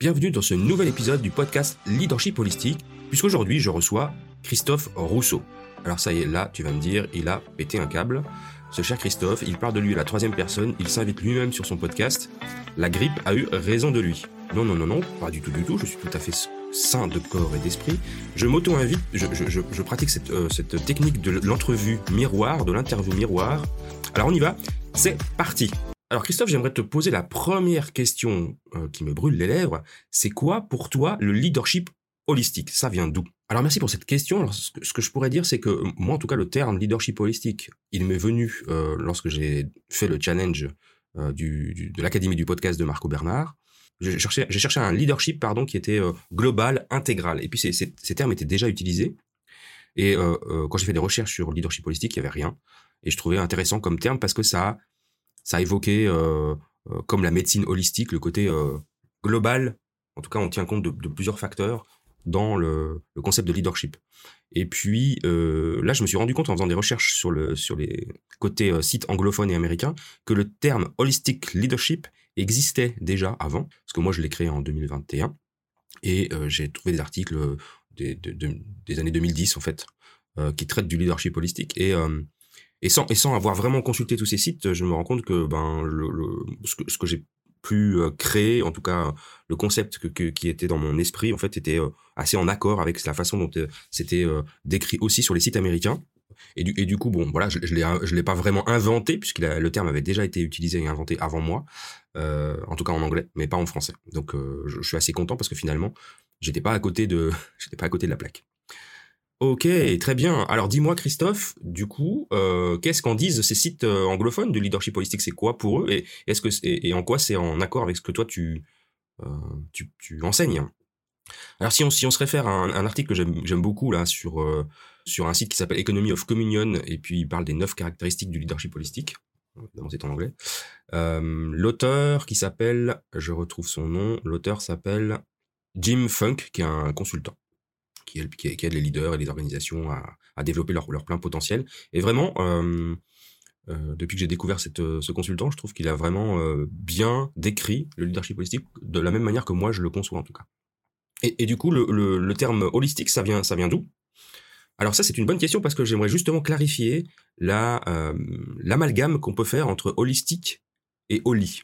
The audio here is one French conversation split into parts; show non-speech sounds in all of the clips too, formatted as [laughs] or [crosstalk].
Bienvenue dans ce nouvel épisode du podcast Leadership Holistique, puisqu'aujourd'hui je reçois Christophe Rousseau. Alors ça y est, là tu vas me dire, il a pété un câble. Ce cher Christophe, il parle de lui à la troisième personne, il s'invite lui-même sur son podcast. La grippe a eu raison de lui. Non, non, non, non, pas du tout, du tout, je suis tout à fait sain de corps et d'esprit. Je m'auto-invite, je, pratique cette, euh, cette technique de l'entrevue miroir, de l'interview miroir. Alors on y va, c'est parti alors Christophe, j'aimerais te poser la première question euh, qui me brûle les lèvres. C'est quoi pour toi le leadership holistique? Ça vient d'où? Alors merci pour cette question. Ce, que, je pourrais dire, c'est que moi, en tout cas, le terme leadership holistique, il m'est venu euh, lorsque j'ai fait le challenge euh, de l'Académie du podcast de Marco Bernard. J'ai cherché, un leadership pardon, qui était global, intégral. Et puis ces, ces, termes étaient déjà utilisés. Et quand j'ai fait des recherches sur leadership holistique, il n'y avait rien. Et je trouvais intéressant comme terme parce que ça ça a évoqué, euh, euh, comme la médecine holistique, le côté euh, global. En tout cas, on tient compte de, plusieurs facteurs dans le, concept de leadership. Et puis là, je me suis rendu compte en faisant des recherches sur, le, sur les côtés sites anglophones et américains que le terme holistic leadership existait déjà avant, parce que moi je l'ai créé en 2021, et j'ai trouvé des articles des, des, années 2010 en fait, qui traitent du leadership holistique. Et et sans, et sans avoir vraiment consulté tous ces sites, je me rends compte que ben le, ce que, ce que j'ai pu euh, créer, en tout cas le concept que, qui était dans mon esprit, en fait, était euh, assez en accord avec la façon dont euh, c'était décrit aussi sur les sites américains. Et du, et du coup, bon, voilà, je, l'ai, je l'ai pas vraiment inventé puisque le terme avait déjà été utilisé et inventé avant moi, en tout cas en anglais, mais pas en français. Donc, je, je, suis assez content parce que finalement, j'étais pas à côté de, [laughs] j'étais pas à côté de la plaque. Ok, très bien. Alors dis-moi Christophe, du coup, euh, qu'est-ce qu'en disent ces sites euh, anglophones de leadership holistique? C'est quoi pour eux? Et est-ce que et, en quoi c'est en accord avec ce que toi tu euh, tu, tu, enseignes? Alors si on si on se réfère à un, article que j'aime beaucoup là sur sur un site qui s'appelle Economy of Communion et puis il parle des neuf caractéristiques du leadership holistique. Évidemment c'est en anglais. l'auteur qui s'appelle, je retrouve son nom, l'auteur s'appelle Jim Funk qui est un consultant qui, aide les leaders et les organisations à, développer leur, plein potentiel. Et vraiment, euh, euh, depuis que j'ai découvert euh, ce consultant, je trouve qu'il a vraiment bien décrit le leadership holistique de la même manière que moi je le conçois en tout cas. Et, du coup, le, terme holistique, ça vient, ça vient d'où? Alors ça, c'est une bonne question parce que j'aimerais justement clarifier la l'amalgame qu'on peut faire entre holistique et holy.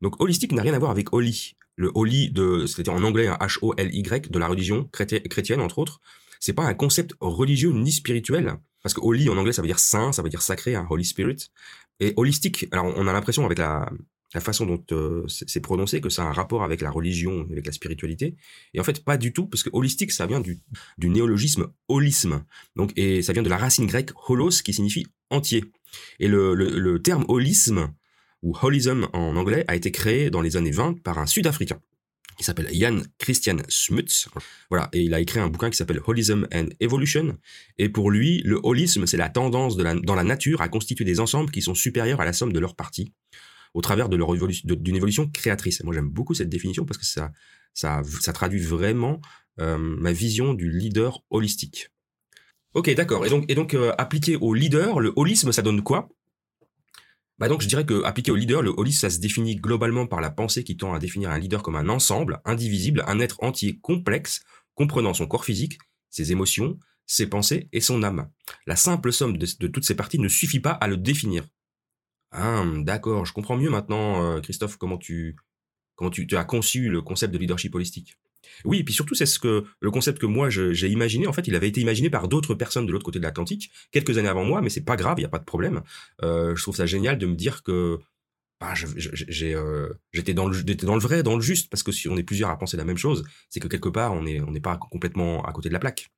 Donc holistique n'a rien à voir avec holy le holy de, c'est-à-dire en anglais un H-O-L-Y de la religion chrétienne entre autres, c'est pas un concept religieux ni spirituel parce que holy en anglais ça veut dire saint, ça veut dire sacré, un Holy Spirit. Et holistique, alors on a l'impression avec la, la façon dont euh, c'est prononcé que ça a un rapport avec la religion, avec la spiritualité. Et en fait, pas du tout, parce que holistique, ça vient du, du néologisme holisme. Donc, et ça vient de la racine grecque holos, qui signifie entier. Et le, le, le terme holisme, ou holism en anglais, a été créé dans les années 20 par un Sud-Africain qui s'appelle Jan Christian Smuts. Voilà, et il a écrit un bouquin qui s'appelle Holism and Evolution. Et pour lui, le holisme, c'est la tendance dans la nature à constituer des ensembles qui sont supérieurs à la somme de leurs parties, au travers d'une évolution créatrice. moi, j'aime beaucoup cette définition parce que ça, ça, traduit vraiment euh, ma vision du leader holistique. Ok, d'accord. Et donc, et donc euh, appliqué au leader, le holisme, ça donne quoi? Bah donc je dirais que appliqué au leader, le holisme ça se définit globalement par la pensée qui tend à définir un leader comme un ensemble, indivisible, un être entier complexe, comprenant son corps physique, ses émotions, ses pensées et son âme. La simple somme de, toutes ces parties ne suffit pas à le définir. Ah, d'accord, je comprends mieux maintenant, euh, Christophe, comment tu comment tu, tu as conçu le concept de leadership holistique. Oui, et puis surtout, c'est ce que le concept que moi j'ai imaginé. En fait, il avait été imaginé par d'autres personnes de l'autre côté de l'Atlantique quelques années avant moi, mais c'est pas grave, il y a pas de problème. Euh, je trouve ça génial de me dire que bah, euh, j'étais dans le vrai, dans le juste, parce que si on est plusieurs à penser la même chose, c'est que quelque part on est on n'est pas complètement à côté de la plaque.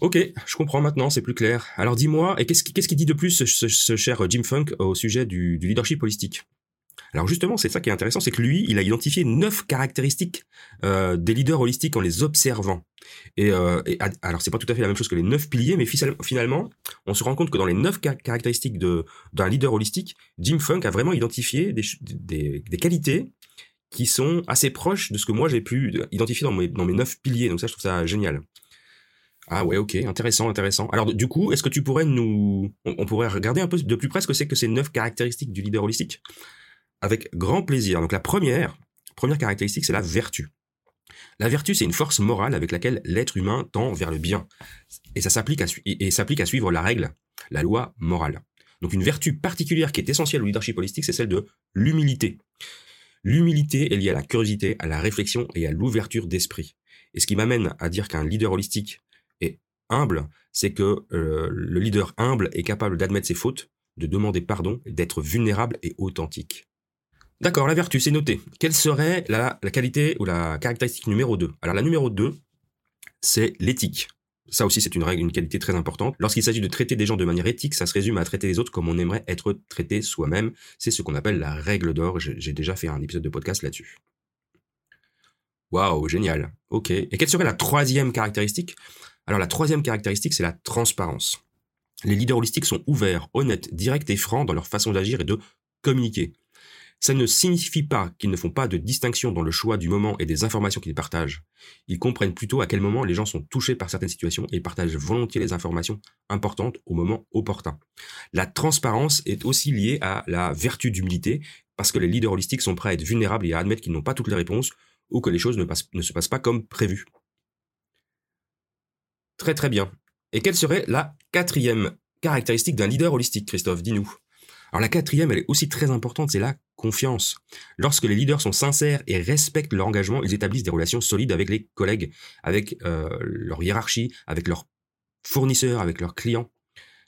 Ok, je comprends maintenant, c'est plus clair. Alors dis-moi, et qu'est-ce qui, dit de plus ce, cher Jim Funk au sujet du, du leadership holistique? Alors justement, c'est ça qui est intéressant, c'est que lui, il a identifié neuf caractéristiques euh, des leaders holistiques en les observant. Et, euh, et alors pas tout à fait la même chose que les neuf piliers, mais finalement, on se rend compte que dans les neuf caractéristiques d'un leader holistique, Jim Funk a vraiment identifié des, qualités qui sont assez proches de ce que moi j'ai pu identifier dans mes neuf piliers. Donc ça, je trouve ça génial. Ah ouais, ok, intéressant, intéressant. Alors du coup, est-ce que tu pourrais nous, on, pourrait regarder un peu de plus près ce que c'est que ces neuf caractéristiques du leader holistique? Avec grand plaisir. Donc la première, Première caractéristique, c'est la vertu. La vertu, c'est une force morale avec laquelle l'être humain tend vers le bien. Et ça s'applique à, et s'applique à suivre la règle, la loi morale. Donc une vertu particulière qui est essentielle au leadership holistique, c'est celle de l'humilité. L'humilité est liée à la curiosité, à la réflexion et à l'ouverture d'esprit. Et ce qui m'amène à dire qu'un leader holistique est humble, c'est que euh, le leader humble est capable d'admettre ses fautes, de demander pardon, d'être vulnérable et authentique. D'accord, la vertu, c'est noté. Quelle serait la, qualité ou la caractéristique numéro 2 Alors la numéro 2, c'est l'éthique. Ça aussi, c'est une règle, une qualité très importante. Lorsqu'il s'agit de traiter des gens de manière éthique, ça se résume à traiter les autres comme on aimerait être traité soi-même. C'est ce qu'on appelle la règle d'or. J'ai déjà fait un épisode de podcast là-dessus. Waouh, génial. Ok. Et quelle serait la troisième caractéristique? Alors la troisième caractéristique, c'est la transparence. Les leaders holistiques sont ouverts, honnêtes, directs et francs dans leur façon d'agir et de communiquer. Ça ne signifie pas qu'ils ne font pas de distinction dans le choix du moment et des informations qu'ils partagent. Ils comprennent plutôt à quel moment les gens sont touchés par certaines situations et partagent volontiers les informations importantes au moment opportun. La transparence est aussi liée à la vertu d'humilité, parce que les leaders holistiques sont prêts à être vulnérables et à admettre qu'ils n'ont pas toutes les réponses ou que les choses ne, ne se passent pas comme prévu. Très très bien. Et quelle serait la quatrième caractéristique d'un leader holistique, Christophe? Dis-nous. Alors la quatrième, elle est aussi très importante, c'est la confiance. Lorsque les leaders sont sincères et respectent leur engagement, ils établissent des relations solides avec les collègues, avec euh, leur hiérarchie, avec leurs fournisseurs, avec leurs clients,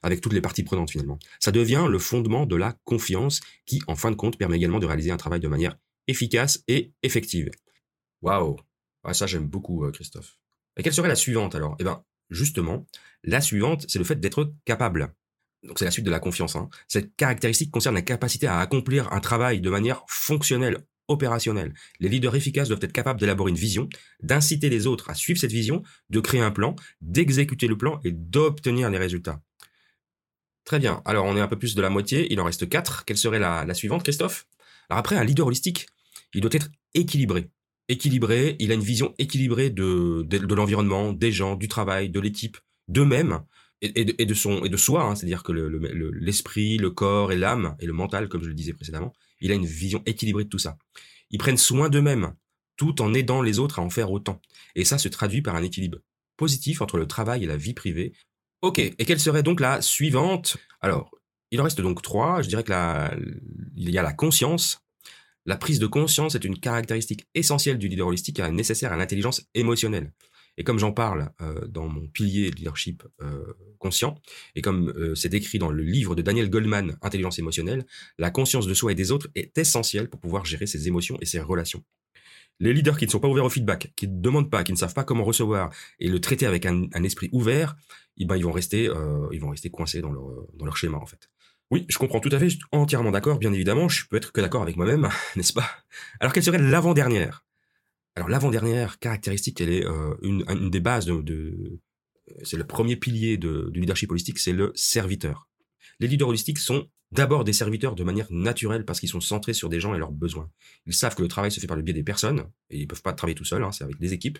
avec toutes les parties prenantes finalement. Ça devient le fondement de la confiance qui, en fin de compte, permet également de réaliser un travail de manière efficace et effective. Waouh ah, Ça j'aime beaucoup, euh, Christophe. Et quelle serait la suivante alors? Eh bien, justement, la suivante, c'est le fait d'être capable donc c'est la suite de la confiance. Hein. Cette caractéristique concerne la capacité à accomplir un travail de manière fonctionnelle, opérationnelle. Les leaders efficaces doivent être capables d'élaborer une vision, d'inciter les autres à suivre cette vision, de créer un plan, d'exécuter le plan et d'obtenir les résultats. Très bien. Alors on est un peu plus de la moitié. Il en reste quatre. Quelle serait la, suivante, Christophe? Alors après, un leader holistique, il doit être équilibré. Équilibré, il a une vision équilibrée de, de l'environnement, des gens, du travail, de l'équipe, d'eux-mêmes et, de, son et de soi, hein, c'est-à-dire que l'esprit, le, corps et l'âme et le mental, comme je le disais précédemment, il a une vision équilibrée de tout ça. Ils prennent soin d'eux-mêmes, tout en aidant les autres à en faire autant. Et ça se traduit par un équilibre positif entre le travail et la vie privée. Ok, et quelle serait donc la suivante? Alors, il en reste donc trois. Je dirais que la, il y a la conscience. La prise de conscience est une caractéristique essentielle du leader holistique nécessaire à l'intelligence émotionnelle. Et comme j'en parle euh, dans mon pilier leadership euh, conscient, et comme euh, c'est décrit dans le livre de Daniel Goldman, Intelligence émotionnelle, la conscience de soi et des autres est essentielle pour pouvoir gérer ses émotions et ses relations. Les leaders qui ne sont pas ouverts au feedback, qui ne demandent pas, qui ne savent pas comment recevoir et le traiter avec un, esprit ouvert, eh ben ils vont rester, ils vont rester coincés dans leur, dans leur schéma en fait. Oui, je comprends tout à fait, je suis entièrement d'accord, bien évidemment, je peux être que d'accord avec moi-même, [laughs] n'est-ce pas? Alors quelle serait l'avant-dernière? Alors l'avant-dernière caractéristique, elle est euh, une, une, des bases de, de c'est le premier pilier de, du leadership holistique, c'est le serviteur. Les leaders holistiques sont d'abord des serviteurs de manière naturelle parce qu'ils sont centrés sur des gens et leurs besoins. Ils savent que le travail se fait par le biais des personnes et ils peuvent pas travailler tout seuls, hein, c'est avec des équipes.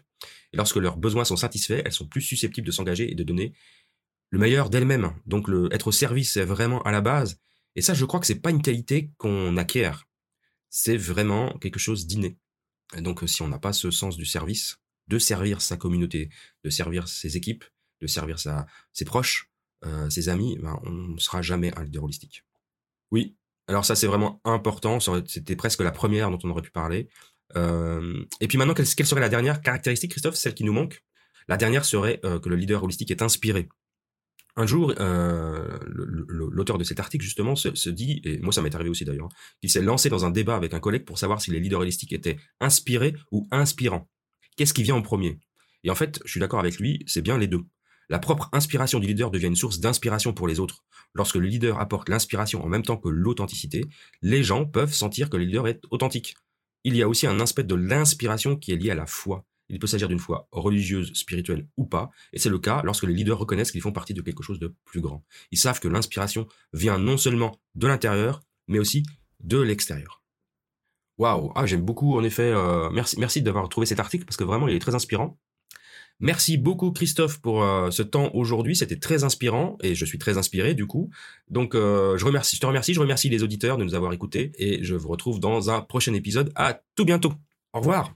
Et lorsque leurs besoins sont satisfaits, elles sont plus susceptibles de s'engager et de donner le meilleur d'elles-mêmes. Donc le être au service, c'est vraiment à la base. Et ça, je crois que c'est pas une qualité qu'on acquiert. C'est vraiment quelque chose d'inné. Donc, si on n'a pas ce sens du service, de servir sa communauté, de servir ses équipes, de servir ses proches, euh, ses amis, ben, on ne sera jamais un leader holistique. Oui, alors ça c'est vraiment important, c'était presque la première dont on aurait pu parler. Euh, et puis maintenant, quelle, serait la dernière caractéristique, Christophe, celle qui nous manque? La dernière serait euh, que le leader holistique est inspiré. Un jour, euh, l'auteur de cet article, justement, se, dit, et moi ça m'est arrivé aussi d'ailleurs, qu'il s'est lancé dans un débat avec un collègue pour savoir si les leaders holistiques étaient inspirés ou inspirants. Qu'est-ce qui vient en premier? Et en fait, je suis d'accord avec lui, c'est bien les deux. La propre inspiration du leader devient une source d'inspiration pour les autres. Lorsque le leader apporte l'inspiration en même temps que l'authenticité, les gens peuvent sentir que le leader est authentique. Il y a aussi un aspect de l'inspiration qui est lié à la foi. Il peut s'agir d'une foi religieuse, spirituelle ou pas, et c'est le cas lorsque les leaders reconnaissent qu'ils font partie de quelque chose de plus grand. Ils savent que l'inspiration vient non seulement de l'intérieur, mais aussi de l'extérieur. Waouh, ah, j'aime beaucoup en effet. Euh, merci, d'avoir trouvé cet article parce que vraiment il est très inspirant. Merci beaucoup Christophe pour euh, ce temps aujourd'hui, c'était très inspirant et je suis très inspiré du coup. Donc euh, je remercie, je te remercie, je remercie les auditeurs de nous avoir écoutés et je vous retrouve dans un prochain épisode. À tout bientôt. Au revoir